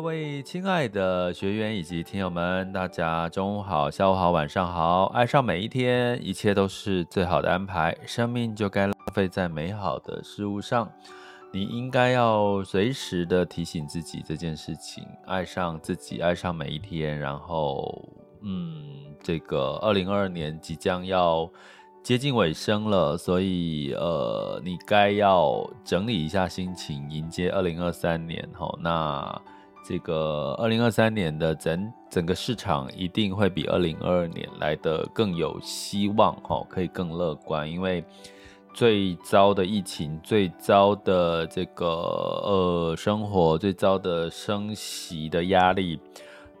各位亲爱的学员以及听友们，大家中午好、下午好、晚上好。爱上每一天，一切都是最好的安排。生命就该浪费在美好的事物上。你应该要随时的提醒自己这件事情，爱上自己，爱上每一天。然后，嗯，这个二零二二年即将要接近尾声了，所以呃，你该要整理一下心情，迎接二零二三年。吼，那。这个二零二三年的整整个市场一定会比二零二二年来得更有希望，哈，可以更乐观，因为最糟的疫情、最糟的这个呃生活、最糟的升息的压力，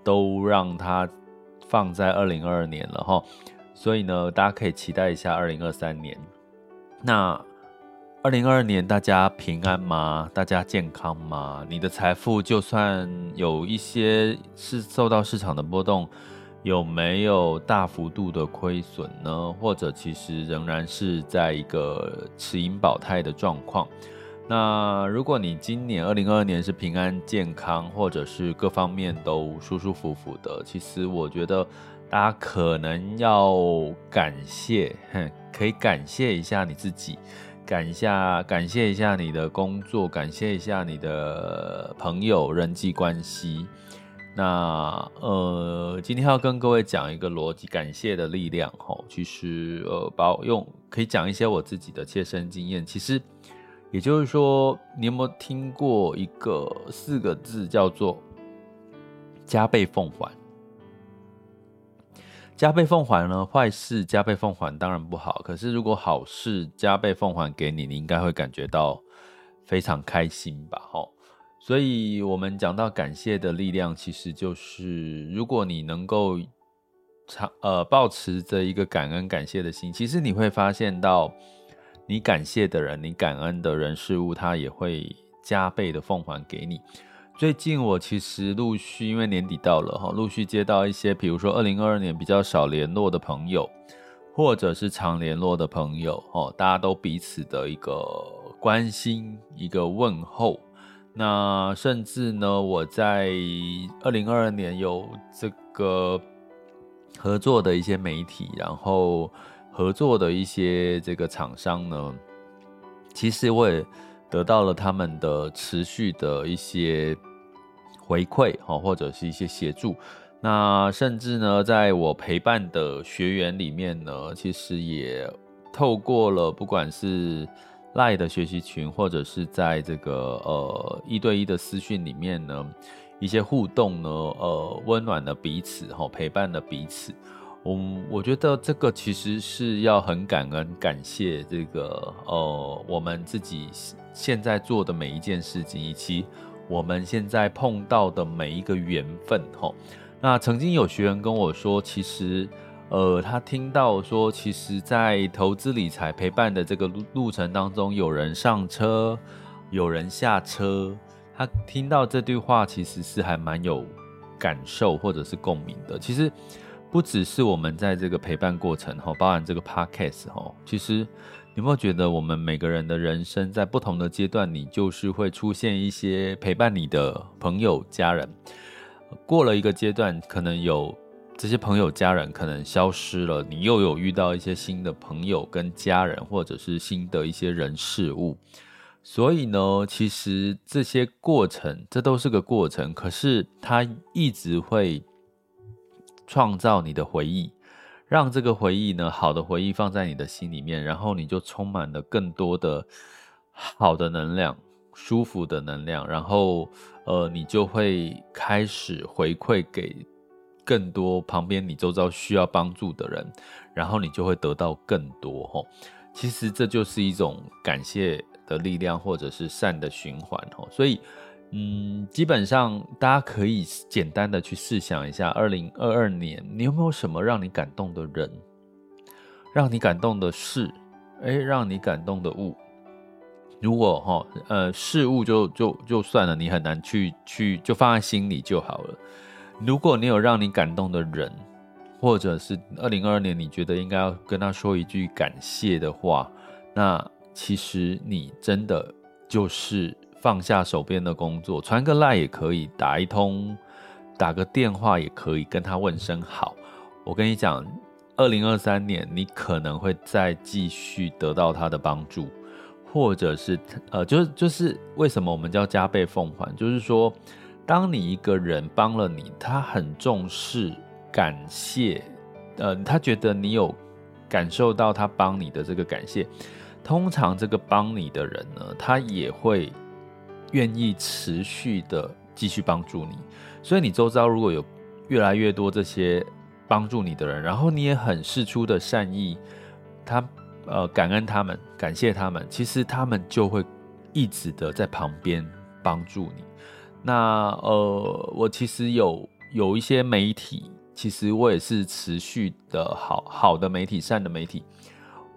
都让它放在二零二二年了，哈，所以呢，大家可以期待一下二零二三年。那。二零二二年，大家平安吗？大家健康吗？你的财富就算有一些是受到市场的波动，有没有大幅度的亏损呢？或者其实仍然是在一个持盈保泰的状况？那如果你今年二零二二年是平安健康，或者是各方面都舒舒服服的，其实我觉得大家可能要感谢，哼，可以感谢一下你自己。感一下，感谢一下你的工作，感谢一下你的朋友、人际关系。那呃，今天要跟各位讲一个逻辑感谢的力量。吼，其实呃，把我用可以讲一些我自己的切身经验。其实也就是说，你有没有听过一个四个字叫做加倍奉还？加倍奉还呢？坏事加倍奉还当然不好。可是如果好事加倍奉还给你，你应该会感觉到非常开心吧？吼，所以我们讲到感谢的力量，其实就是如果你能够长呃保持着一个感恩感谢的心，其实你会发现到你感谢的人，你感恩的人事物，它也会加倍的奉还给你。最近我其实陆续，因为年底到了哈，陆续接到一些，比如说二零二二年比较少联络的朋友，或者是常联络的朋友，哦，大家都彼此的一个关心，一个问候。那甚至呢，我在二零二二年有这个合作的一些媒体，然后合作的一些这个厂商呢，其实我也得到了他们的持续的一些。回馈哈，或者是一些协助，那甚至呢，在我陪伴的学员里面呢，其实也透过了不管是赖的学习群，或者是在这个呃一对一的私讯里面呢，一些互动呢，呃，温暖了彼此哈，陪伴了彼此。嗯，我觉得这个其实是要很感恩、感谢这个呃，我们自己现在做的每一件事情，以及我们现在碰到的每一个缘分。吼，那曾经有学员跟我说，其实呃，他听到说，其实，在投资理财陪伴的这个路路程当中，有人上车，有人下车。他听到这句话，其实是还蛮有感受或者是共鸣的。其实。不只是我们在这个陪伴过程哈，包含这个 podcast 哈，其实有没有觉得我们每个人的人生在不同的阶段，你就是会出现一些陪伴你的朋友、家人。过了一个阶段，可能有这些朋友、家人可能消失了，你又有遇到一些新的朋友跟家人，或者是新的一些人事物。所以呢，其实这些过程，这都是个过程，可是它一直会。创造你的回忆，让这个回忆呢，好的回忆放在你的心里面，然后你就充满了更多的好的能量、舒服的能量，然后呃，你就会开始回馈给更多旁边你周遭需要帮助的人，然后你就会得到更多吼。其实这就是一种感谢的力量，或者是善的循环吼，所以。嗯，基本上大家可以简单的去试想一下，二零二二年你有没有什么让你感动的人，让你感动的事，哎，让你感动的物。如果哈，呃，事物就就就算了，你很难去去就放在心里就好了。如果你有让你感动的人，或者是二零二二年你觉得应该要跟他说一句感谢的话，那其实你真的就是。放下手边的工作，传个赖也可以，打一通，打个电话也可以，跟他问声好。我跟你讲，二零二三年你可能会再继续得到他的帮助，或者是呃，就是就是为什么我们叫加倍奉还？就是说，当你一个人帮了你，他很重视、感谢，呃，他觉得你有感受到他帮你的这个感谢，通常这个帮你的人呢，他也会。愿意持续的继续帮助你，所以你周遭如果有越来越多这些帮助你的人，然后你也很释出的善意，他呃感恩他们，感谢他们，其实他们就会一直的在旁边帮助你。那呃，我其实有有一些媒体，其实我也是持续的好好的媒体，善的媒体。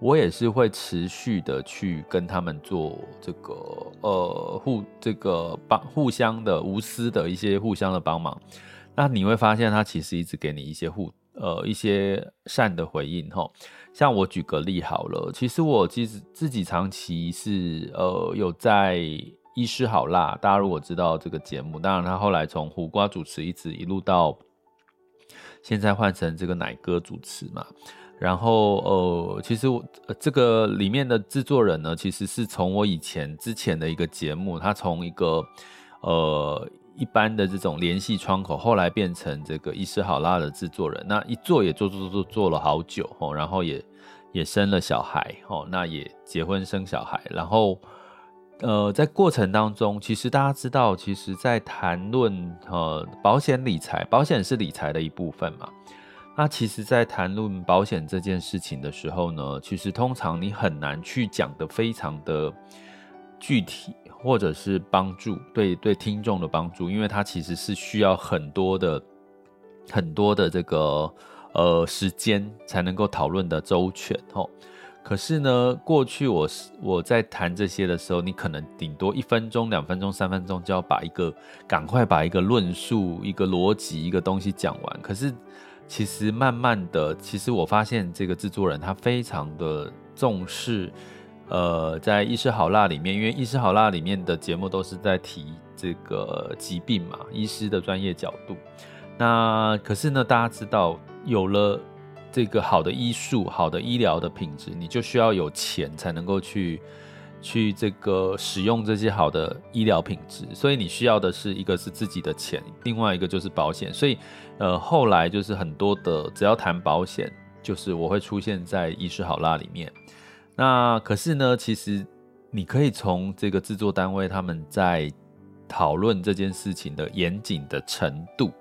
我也是会持续的去跟他们做这个呃互这个帮互相的无私的一些互相的帮忙，那你会发现他其实一直给你一些互呃一些善的回应哈。像我举个例好了，其实我其实自己长期是呃有在医师好辣，大家如果知道这个节目，当然他后来从胡瓜主持一直一路到现在换成这个奶哥主持嘛。然后，呃，其实我这个里面的制作人呢，其实是从我以前之前的一个节目，他从一个呃一般的这种联系窗口，后来变成这个伊斯好拉的制作人。那一做也做做做做了好久哦，然后也也生了小孩哦，那也结婚生小孩。然后，呃，在过程当中，其实大家知道，其实在谈论呃保险理财，保险是理财的一部分嘛。那其实，在谈论保险这件事情的时候呢，其实通常你很难去讲得非常的具体，或者是帮助对对听众的帮助，因为它其实是需要很多的很多的这个呃时间才能够讨论的周全哦。可是呢，过去我我在谈这些的时候，你可能顶多一分钟、两分钟、三分钟就要把一个赶快把一个论述、一个逻辑、一个东西讲完，可是。其实慢慢的，其实我发现这个制作人他非常的重视，呃，在医师好辣里面，因为医师好辣里面的节目都是在提这个疾病嘛，医师的专业角度。那可是呢，大家知道，有了这个好的医术、好的医疗的品质，你就需要有钱才能够去。去这个使用这些好的医疗品质，所以你需要的是一个是自己的钱，另外一个就是保险。所以，呃，后来就是很多的，只要谈保险，就是我会出现在医师好辣里面。那可是呢，其实你可以从这个制作单位他们在讨论这件事情的严谨的程度，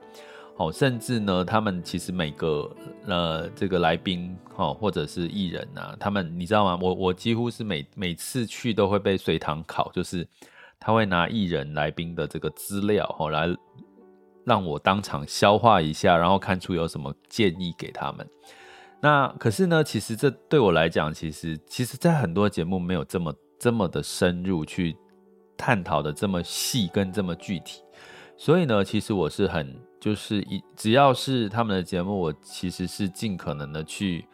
哦，甚至呢，他们其实每个呃这个来宾哈，或者是艺人啊，他们你知道吗？我我几乎是每每次去都会被随堂考，就是他会拿艺人来宾的这个资料哈来让我当场消化一下，然后看出有什么建议给他们。那可是呢，其实这对我来讲，其实其实在很多节目没有这么这么的深入去探讨的这么细跟这么具体，所以呢，其实我是很。就是一只要是他们的节目，我其实是尽可能的去，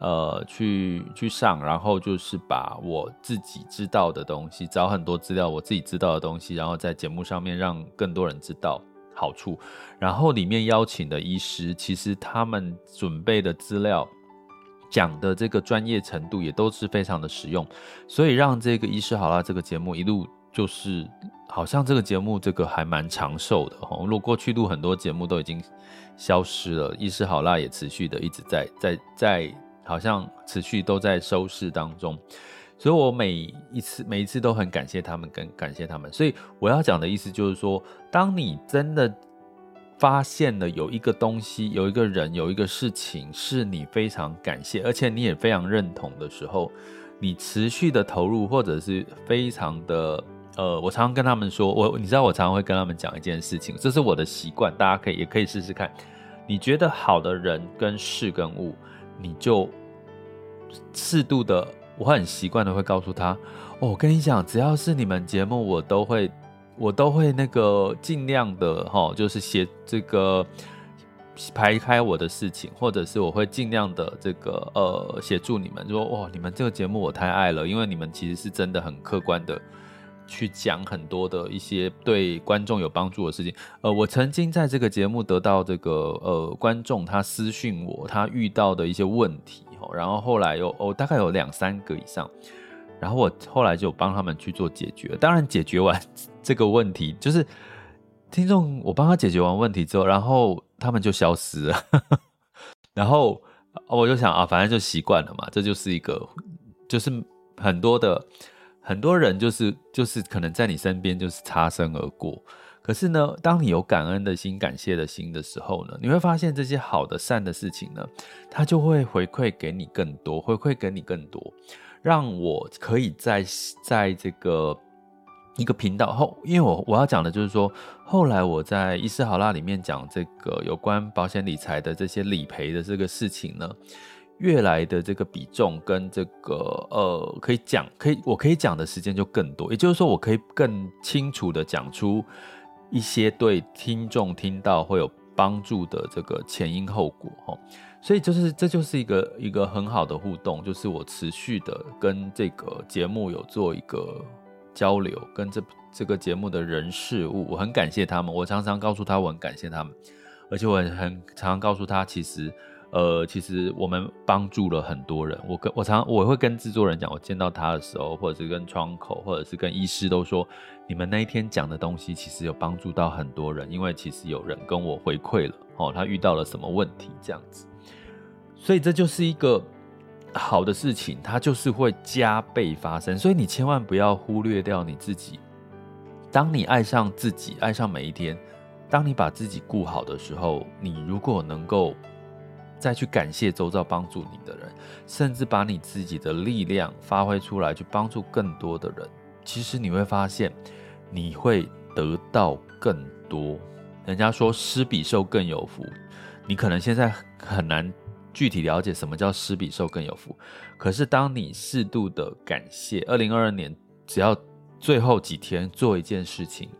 呃，去去上，然后就是把我自己知道的东西，找很多资料，我自己知道的东西，然后在节目上面让更多人知道好处。然后里面邀请的医师，其实他们准备的资料讲的这个专业程度也都是非常的实用，所以让这个医师好啦，这个节目一路。就是好像这个节目这个还蛮长寿的哈，如果过去录很多节目都已经消失了，医师好辣也持续的一直在在在，好像持续都在收视当中，所以我每一次每一次都很感谢他们，跟感谢他们。所以我要讲的意思就是说，当你真的发现了有一个东西、有一个人、有一个事情是你非常感谢，而且你也非常认同的时候，你持续的投入或者是非常的。呃，我常常跟他们说，我你知道，我常常会跟他们讲一件事情，这是我的习惯，大家可以也可以试试看。你觉得好的人跟事跟物，你就适度的，我很习惯的会告诉他，哦，我跟你讲，只要是你们节目，我都会，我都会那个尽量的哈，就是写这个排开我的事情，或者是我会尽量的这个呃协助你们，说哇，你们这个节目我太爱了，因为你们其实是真的很客观的。去讲很多的一些对观众有帮助的事情。呃，我曾经在这个节目得到这个呃观众他私讯我他遇到的一些问题，然后后来有哦大概有两三个以上，然后我后来就帮他们去做解决。当然解决完这个问题，就是听众我帮他解决完问题之后，然后他们就消失了。然后我就想啊，反正就习惯了嘛，这就是一个就是很多的。很多人就是就是可能在你身边就是擦身而过，可是呢，当你有感恩的心、感谢的心的时候呢，你会发现这些好的、善的事情呢，它就会回馈给你更多，回馈给你更多，让我可以在在这个一个频道后，因为我我要讲的就是说，后来我在伊斯好辣里面讲这个有关保险理财的这些理赔的这个事情呢。越来的这个比重跟这个呃，可以讲，可以我可以讲的时间就更多，也就是说，我可以更清楚的讲出一些对听众听到会有帮助的这个前因后果哈，所以就是这就是一个一个很好的互动，就是我持续的跟这个节目有做一个交流，跟这这个节目的人事物，我很感谢他们，我常常告诉他我很感谢他们，而且我很很常常告诉他其实。呃，其实我们帮助了很多人。我跟我常我会跟制作人讲，我见到他的时候，或者是跟窗口，或者是跟医师都说，你们那一天讲的东西其实有帮助到很多人，因为其实有人跟我回馈了，哦，他遇到了什么问题这样子。所以这就是一个好的事情，它就是会加倍发生。所以你千万不要忽略掉你自己。当你爱上自己，爱上每一天，当你把自己顾好的时候，你如果能够。再去感谢周遭帮助你的人，甚至把你自己的力量发挥出来，去帮助更多的人。其实你会发现，你会得到更多。人家说施比受更有福，你可能现在很难具体了解什么叫施比受更有福。可是当你适度的感谢，二零二二年只要最后几天做一件事情，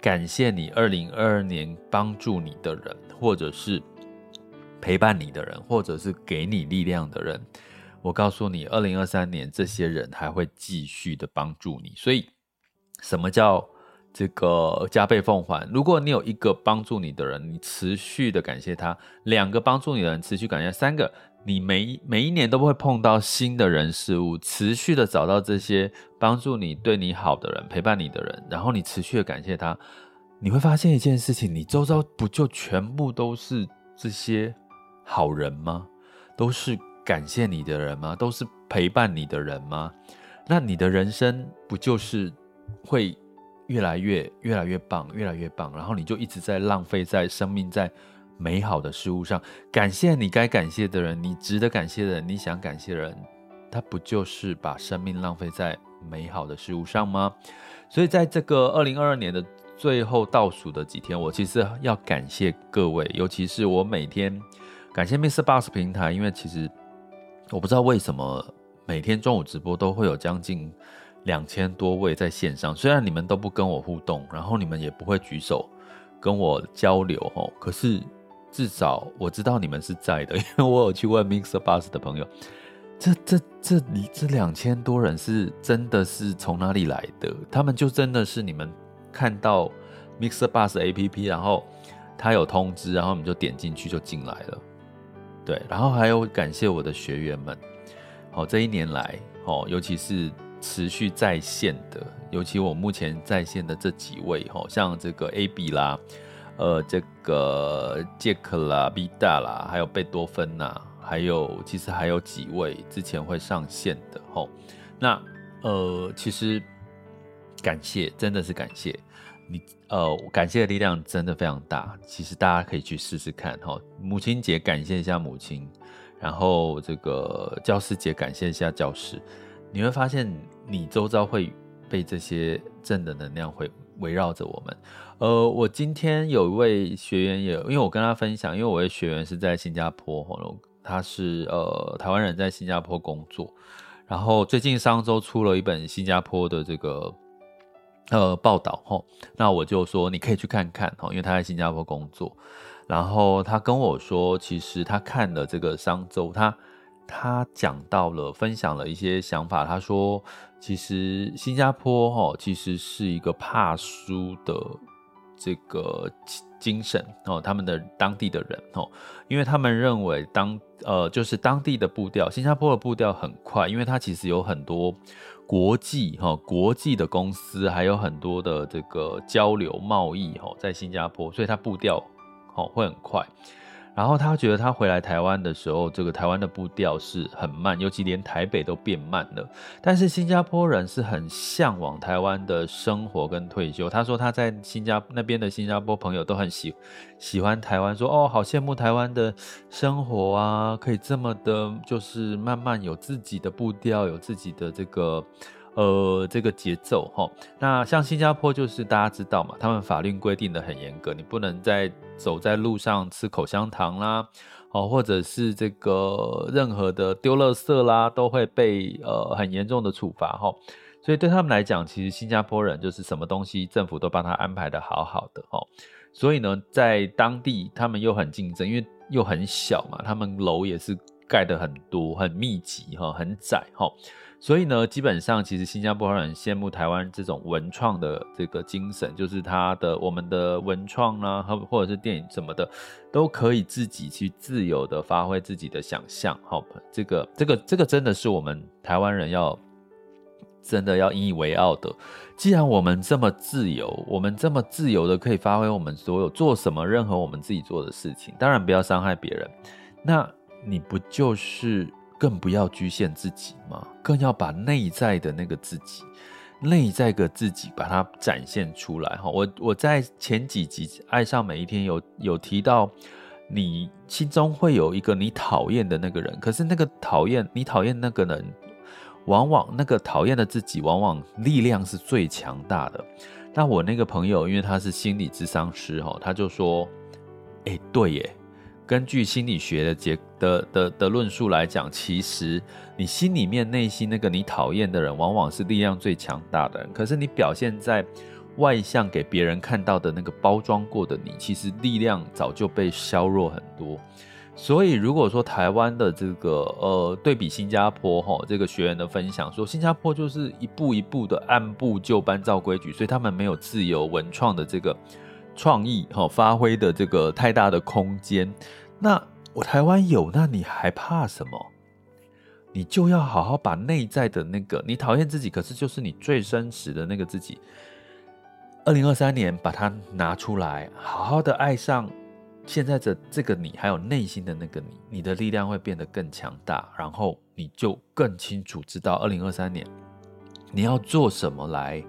感谢你二零二二年帮助你的人，或者是。陪伴你的人，或者是给你力量的人，我告诉你，二零二三年这些人还会继续的帮助你。所以，什么叫这个加倍奉还？如果你有一个帮助你的人，你持续的感谢他；两个帮助你的人，持续感谢；三个，你每每一年都不会碰到新的人事物，持续的找到这些帮助你、对你好的人、陪伴你的人，然后你持续的感谢他，你会发现一件事情：你周遭不就全部都是这些？好人吗？都是感谢你的人吗？都是陪伴你的人吗？那你的人生不就是会越来越、越来越棒、越来越棒？然后你就一直在浪费在生命在美好的事物上，感谢你该感谢的人，你值得感谢的人，你想感谢的人，他不就是把生命浪费在美好的事物上吗？所以在这个二零二二年的最后倒数的几天，我其实要感谢各位，尤其是我每天感谢 Mixer Bus 平台，因为其实我不知道为什么每天中午直播都会有将近两千多位在线上，虽然你们都不跟我互动，然后你们也不会举手跟我交流哦，可是。至少我知道你们是在的，因为我有去问 Mixer Bus 的朋友，这这这里这两千多人是真的是从哪里来的？他们就真的是你们看到 Mixer Bus APP，然后他有通知，然后你们就点进去就进来了。对，然后还有感谢我的学员们，好，这一年来，哦，尤其是持续在线的，尤其我目前在线的这几位，哦，像这个 AB 啦。呃，这个杰克啦、B 大啦，还有贝多芬呐，还有其实还有几位之前会上线的吼。那呃，其实感谢真的是感谢你，呃，感谢的力量真的非常大。其实大家可以去试试看吼。母亲节感谢一下母亲，然后这个教师节感谢一下教师，你会发现你周遭会被这些正的能量会围绕着我们。呃，我今天有一位学员也，因为我跟他分享，因为我的学员是在新加坡，他是呃台湾人在新加坡工作，然后最近上周出了一本新加坡的这个呃报道吼，那我就说你可以去看看吼，因为他在新加坡工作，然后他跟我说，其实他看了这个商周，他他讲到了分享了一些想法，他说其实新加坡吼其实是一个怕输的。这个精神哦，他们的当地的人哦，因为他们认为当呃，就是当地的步调，新加坡的步调很快，因为它其实有很多国际哈、国际的公司，还有很多的这个交流贸易哈、在新加坡，所以它步调哦会很快。然后他觉得他回来台湾的时候，这个台湾的步调是很慢，尤其连台北都变慢了。但是新加坡人是很向往台湾的生活跟退休。他说他在新加那边的新加坡朋友都很喜喜欢台湾，说哦，好羡慕台湾的生活啊，可以这么的，就是慢慢有自己的步调，有自己的这个。呃，这个节奏齁，那像新加坡就是大家知道嘛，他们法律规定的很严格，你不能在走在路上吃口香糖啦，哦，或者是这个任何的丢垃圾啦，都会被呃很严重的处罚齁。所以对他们来讲，其实新加坡人就是什么东西政府都帮他安排得好好的。所以呢，在当地他们又很竞争，因为又很小嘛，他们楼也是盖得很多、很密集哈，很窄齁。所以呢，基本上其实新加坡人很羡慕台湾这种文创的这个精神，就是他的我们的文创啊，或或者是电影什么的，都可以自己去自由的发挥自己的想象。好，这个这个这个真的是我们台湾人要真的要引以为傲的。既然我们这么自由，我们这么自由的可以发挥我们所有做什么任何我们自己做的事情，当然不要伤害别人。那你不就是？更不要局限自己嘛，更要把内在的那个自己，内在的自己把它展现出来哈。我我在前几集《爱上每一天》有有提到，你心中会有一个你讨厌的那个人，可是那个讨厌你讨厌那个人，往往那个讨厌的自己，往往力量是最强大的。那我那个朋友，因为他是心理智商师哈，他就说：“哎、对耶。”根据心理学的结的的的论述来讲，其实你心里面内心那个你讨厌的人，往往是力量最强大的人。可是你表现在外向给别人看到的那个包装过的你，其实力量早就被削弱很多。所以如果说台湾的这个呃对比新加坡哈，这个学员的分享说，新加坡就是一步一步的按部就班照规矩，所以他们没有自由文创的这个创意哈发挥的这个太大的空间。那我台湾有，那你还怕什么？你就要好好把内在的那个你讨厌自己，可是就是你最真实的那个自己。二零二三年把它拿出来，好好的爱上现在的这个你，还有内心的那个你，你的力量会变得更强大，然后你就更清楚知道二零二三年你要做什么来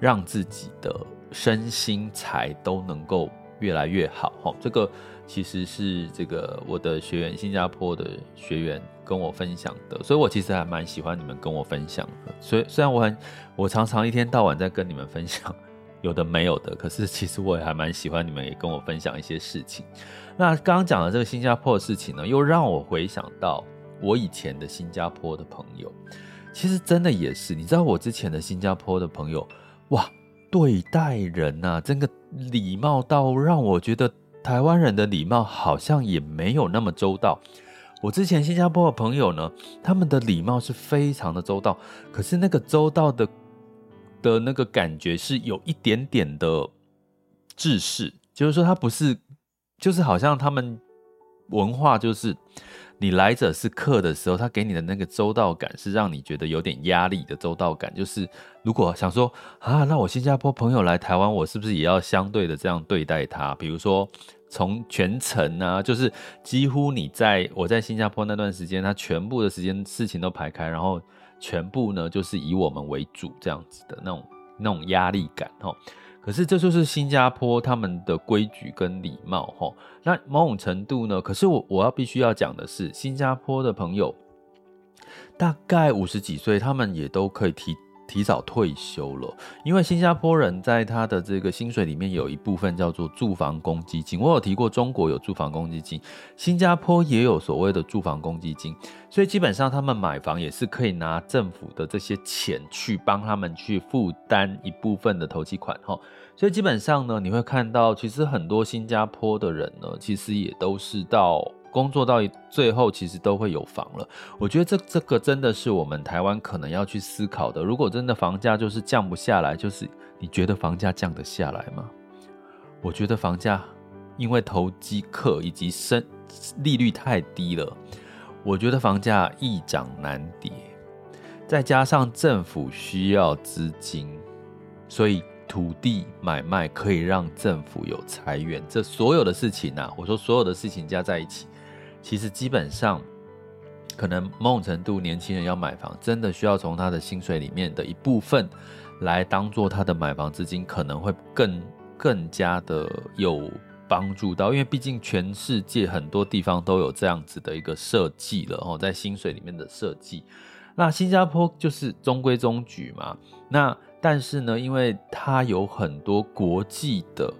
让自己的身心财都能够越来越好。哈，这个。其实是这个我的学员，新加坡的学员跟我分享的，所以我其实还蛮喜欢你们跟我分享的。所以虽然我很，我常常一天到晚在跟你们分享有的没有的，可是其实我也还蛮喜欢你们也跟我分享一些事情。那刚刚讲的这个新加坡的事情呢，又让我回想到我以前的新加坡的朋友，其实真的也是，你知道我之前的新加坡的朋友，哇，对待人呐，真的礼貌到让我觉得。台湾人的礼貌好像也没有那么周到。我之前新加坡的朋友呢，他们的礼貌是非常的周到，可是那个周到的的那个感觉是有一点点的制式，就是说他不是，就是好像他们文化就是。你来者是客的时候，他给你的那个周到感是让你觉得有点压力的周到感。就是如果想说啊，那我新加坡朋友来台湾，我是不是也要相对的这样对待他？比如说从全程啊，就是几乎你在我在新加坡那段时间，他全部的时间事情都排开，然后全部呢就是以我们为主这样子的那种那种压力感哦。可是这就是新加坡他们的规矩跟礼貌哈，那某种程度呢？可是我我要必须要讲的是，新加坡的朋友大概五十几岁，他们也都可以提。提早退休了，因为新加坡人在他的这个薪水里面有一部分叫做住房公积金。我有提过，中国有住房公积金，新加坡也有所谓的住房公积金，所以基本上他们买房也是可以拿政府的这些钱去帮他们去负担一部分的投期款哈。所以基本上呢，你会看到其实很多新加坡的人呢，其实也都是到。工作到最后，其实都会有房了。我觉得这这个真的是我们台湾可能要去思考的。如果真的房价就是降不下来，就是你觉得房价降得下来吗？我觉得房价因为投机客以及升利率太低了，我觉得房价易涨难跌。再加上政府需要资金，所以。土地买卖可以让政府有财源，这所有的事情啊，我说所有的事情加在一起，其实基本上可能某种程度，年轻人要买房，真的需要从他的薪水里面的一部分来当做他的买房资金，可能会更更加的有帮助到，因为毕竟全世界很多地方都有这样子的一个设计了哦，在薪水里面的设计，那新加坡就是中规中矩嘛，那。但是呢，因为它有很多国际的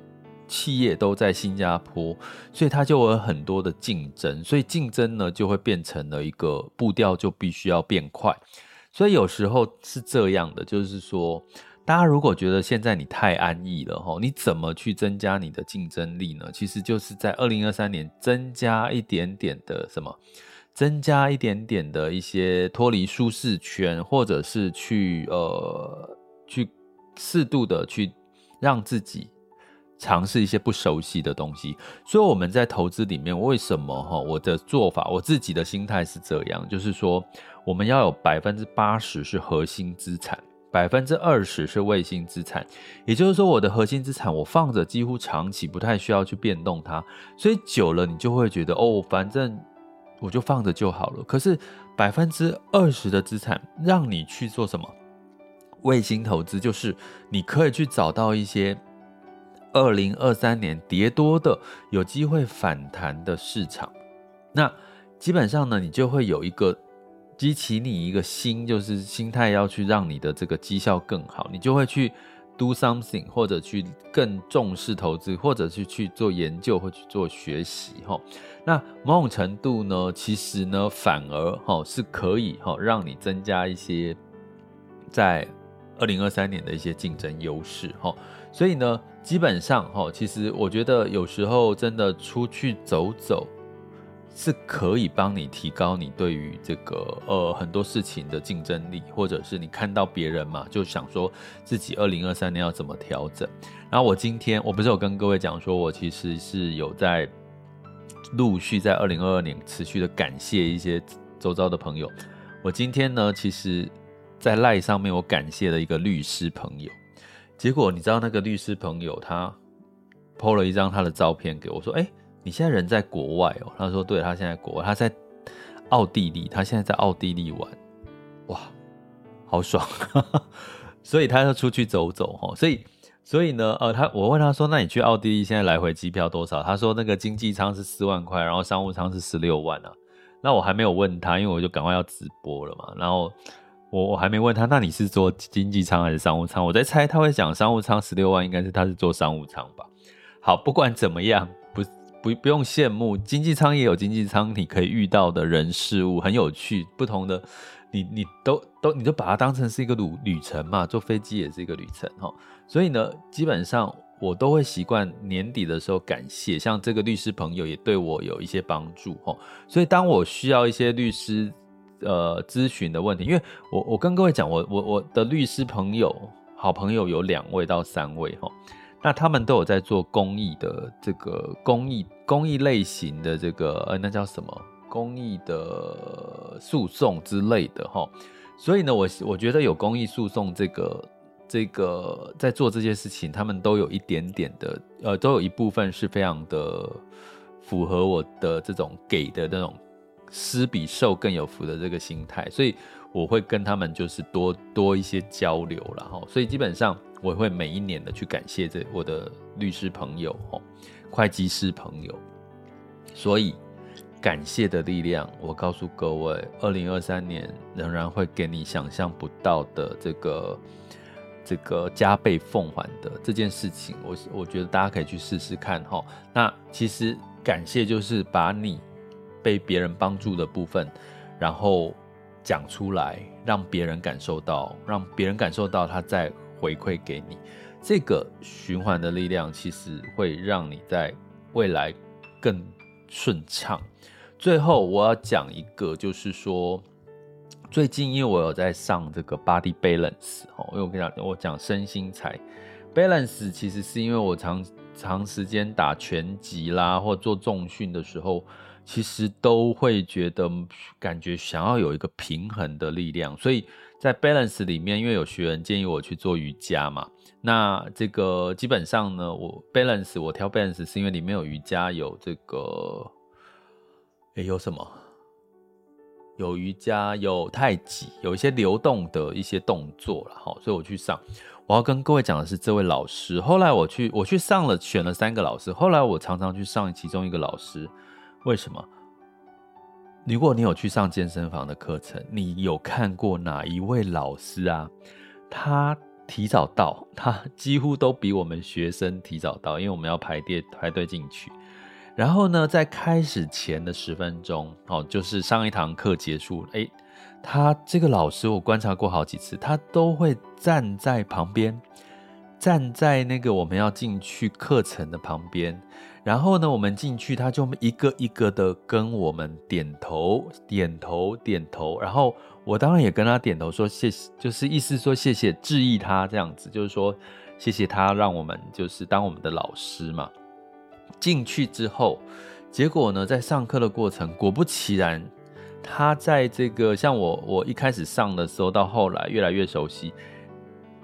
企业都在新加坡，所以它就有很多的竞争，所以竞争呢就会变成了一个步调就必须要变快。所以有时候是这样的，就是说，大家如果觉得现在你太安逸了哈，你怎么去增加你的竞争力呢？其实就是在二零二三年增加一点点的什么，增加一点点的一些脱离舒适圈，或者是去呃。去适度的去让自己尝试一些不熟悉的东西，所以我们在投资里面，为什么哈？我的做法，我自己的心态是这样，就是说我们要有百分之八十是核心资产，百分之二十是卫星资产。也就是说，我的核心资产我放着，几乎长期不太需要去变动它，所以久了你就会觉得哦，反正我就放着就好了。可是百分之二十的资产让你去做什么？卫星投资就是你可以去找到一些二零二三年跌多的有机会反弹的市场，那基本上呢，你就会有一个激起你一个心，就是心态要去让你的这个绩效更好，你就会去 do something 或者去更重视投资，或者是去做研究或去做学习哈。那某种程度呢，其实呢，反而哈是可以哈让你增加一些在。二零二三年的一些竞争优势，哈，所以呢，基本上，哈，其实我觉得有时候真的出去走走，是可以帮你提高你对于这个呃很多事情的竞争力，或者是你看到别人嘛，就想说自己二零二三年要怎么调整。然后我今天我不是有跟各位讲说，我其实是有在陆续在二零二二年持续的感谢一些周遭的朋友。我今天呢，其实。在赖上面，我感谢了一个律师朋友。结果你知道那个律师朋友他 po 了一张他的照片给我，说：“哎，你现在人在国外哦？”他说：“对，他现在国外，他在奥地利，他现在在奥地利玩，哇，好爽！”所以他要出去走走哈。所以所以呢，呃，他我问他说，那你去奥地利现在来回机票多少？他说那个经济舱是四万块，然后商务舱是十六万啊。那我还没有问他，因为我就赶快要直播了嘛。然后我我还没问他，那你是坐经济舱还是商务舱？我在猜他会讲商务舱十六万，应该是他是坐商务舱吧。好，不管怎么样，不不不用羡慕，经济舱也有经济舱你可以遇到的人事物，很有趣，不同的。你你都都你就把它当成是一个旅旅程嘛，坐飞机也是一个旅程哈，所以呢，基本上我都会习惯年底的时候感谢，像这个律师朋友也对我有一些帮助哈，所以当我需要一些律师呃咨询的问题，因为我我跟各位讲，我我我的律师朋友好朋友有两位到三位哈，那他们都有在做公益的这个公益公益类型的这个呃那叫什么？公益的诉讼之类的哈，所以呢，我我觉得有公益诉讼这个这个在做这些事情，他们都有一点点的，呃，都有一部分是非常的符合我的这种给的那种施比受更有福的这个心态，所以我会跟他们就是多多一些交流了哈，所以基本上我会每一年的去感谢这我的律师朋友哈，会计师朋友，所以。感谢的力量，我告诉各位，二零二三年仍然会给你想象不到的这个这个加倍奉还的这件事情。我我觉得大家可以去试试看哈。那其实感谢就是把你被别人帮助的部分，然后讲出来，让别人感受到，让别人感受到他再回馈给你。这个循环的力量，其实会让你在未来更顺畅。最后我要讲一个，就是说，最近因为我有在上这个 Body Balance 哈，因为我跟你讲，我讲身心财 Balance，其实是因为我长长时间打拳击啦，或做重训的时候，其实都会觉得感觉想要有一个平衡的力量，所以在 Balance 里面，因为有学员建议我去做瑜伽嘛，那这个基本上呢，我 Balance 我挑 Balance 是因为里面有瑜伽，有这个。欸、有什么？有瑜伽，有太极，有一些流动的一些动作了哈，所以我去上。我要跟各位讲的是，这位老师，后来我去我去上了，选了三个老师，后来我常常去上其中一个老师。为什么？如果你有去上健身房的课程，你有看过哪一位老师啊？他提早到，他几乎都比我们学生提早到，因为我们要排队排队进去。然后呢，在开始前的十分钟，哦，就是上一堂课结束，诶，他这个老师我观察过好几次，他都会站在旁边，站在那个我们要进去课程的旁边。然后呢，我们进去，他就一个一个的跟我们点头，点头，点头。然后我当然也跟他点头说谢谢，就是意思说谢谢，致意他这样子，就是说谢谢他让我们就是当我们的老师嘛。进去之后，结果呢，在上课的过程，果不其然，他在这个像我，我一开始上的时候，到后来越来越熟悉，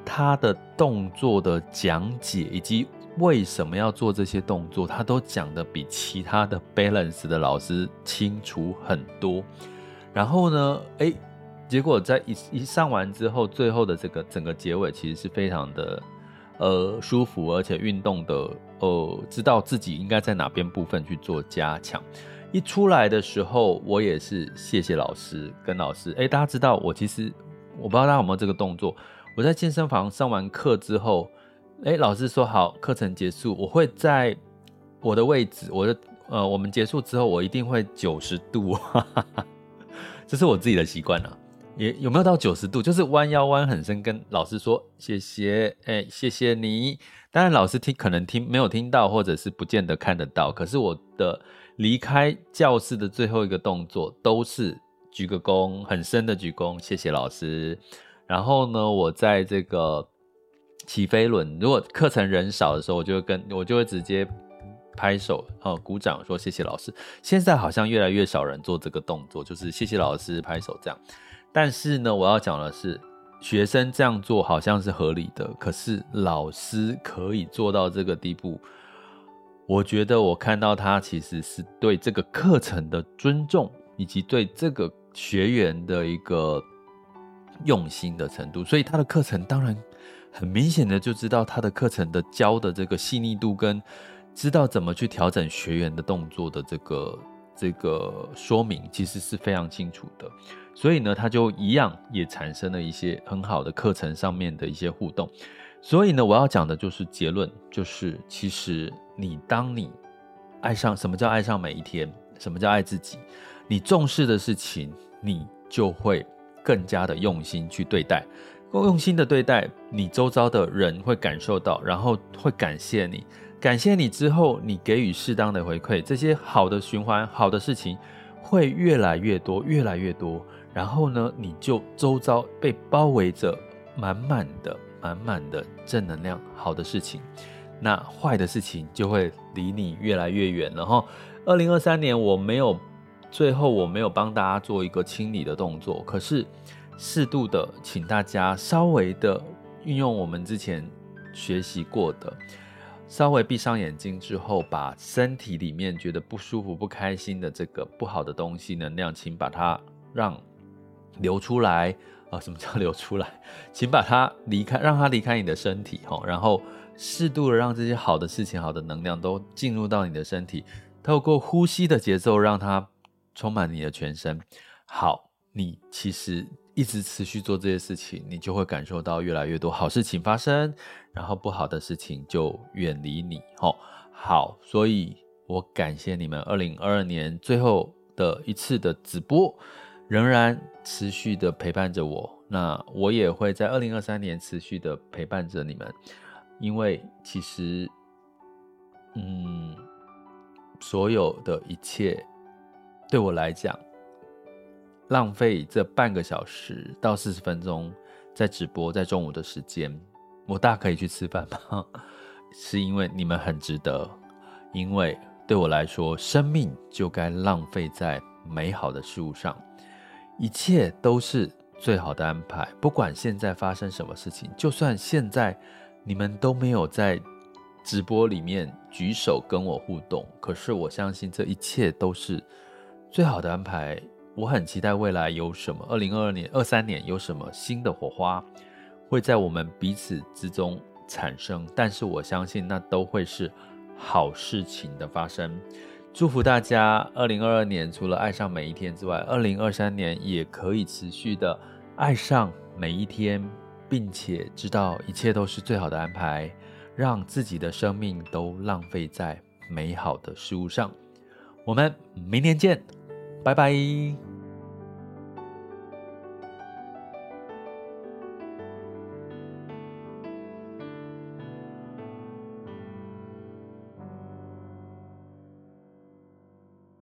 他的动作的讲解以及为什么要做这些动作，他都讲的比其他的 balance 的老师清楚很多。然后呢，诶，结果在一一上完之后，最后的这个整个结尾其实是非常的。呃，舒服，而且运动的，呃，知道自己应该在哪边部分去做加强。一出来的时候，我也是谢谢老师，跟老师，哎，大家知道我其实，我不知道大家有没有这个动作。我在健身房上完课之后，哎，老师说好，课程结束，我会在我的位置，我的，呃，我们结束之后，我一定会九十度，这是我自己的习惯了。也有没有到九十度？就是弯腰弯很深，跟老师说谢谢，哎、谢谢你。当然老师听可能听没有听到，或者是不见得看得到。可是我的离开教室的最后一个动作都是鞠个躬，很深的鞠躬，谢谢老师。然后呢，我在这个起飞轮，如果课程人少的时候，我就会跟我就会直接拍手哦，鼓掌说谢谢老师。现在好像越来越少人做这个动作，就是谢谢老师拍手这样。但是呢，我要讲的是，学生这样做好像是合理的，可是老师可以做到这个地步，我觉得我看到他其实是对这个课程的尊重，以及对这个学员的一个用心的程度，所以他的课程当然很明显的就知道他的课程的教的这个细腻度，跟知道怎么去调整学员的动作的这个这个说明，其实是非常清楚的。所以呢，他就一样也产生了一些很好的课程上面的一些互动。所以呢，我要讲的就是结论，就是其实你当你爱上什么叫爱上每一天，什么叫爱自己，你重视的事情，你就会更加的用心去对待，用心的对待，你周遭的人会感受到，然后会感谢你，感谢你之后，你给予适当的回馈，这些好的循环，好的事情会越来越多，越来越多，然后呢，你就周遭被包围着满满的。满满的正能量，好的事情，那坏的事情就会离你越来越远了哈。二零二三年我没有，最后我没有帮大家做一个清理的动作，可是适度的，请大家稍微的运用我们之前学习过的，稍微闭上眼睛之后，把身体里面觉得不舒服、不开心的这个不好的东西能量，请把它让流出来啊。什么叫流出来？请把它离开，让它离开你的身体，然后适度的让这些好的事情、好的能量都进入到你的身体，透过呼吸的节奏，让它充满你的全身。好，你其实一直持续做这些事情，你就会感受到越来越多好事情发生，然后不好的事情就远离你。哦好，所以我感谢你们，二零二二年最后的一次的直播。仍然持续的陪伴着我，那我也会在二零二三年持续的陪伴着你们，因为其实，嗯，所有的一切对我来讲，浪费这半个小时到四十分钟在直播，在中午的时间，我大可以去吃饭吗？是因为你们很值得，因为对我来说，生命就该浪费在美好的事物上。一切都是最好的安排，不管现在发生什么事情，就算现在你们都没有在直播里面举手跟我互动，可是我相信这一切都是最好的安排。我很期待未来有什么，二零二二年、二三年有什么新的火花会在我们彼此之中产生，但是我相信那都会是好事情的发生。祝福大家，二零二二年除了爱上每一天之外，二零二三年也可以持续的爱上每一天，并且知道一切都是最好的安排，让自己的生命都浪费在美好的事物上。我们明年见，拜拜。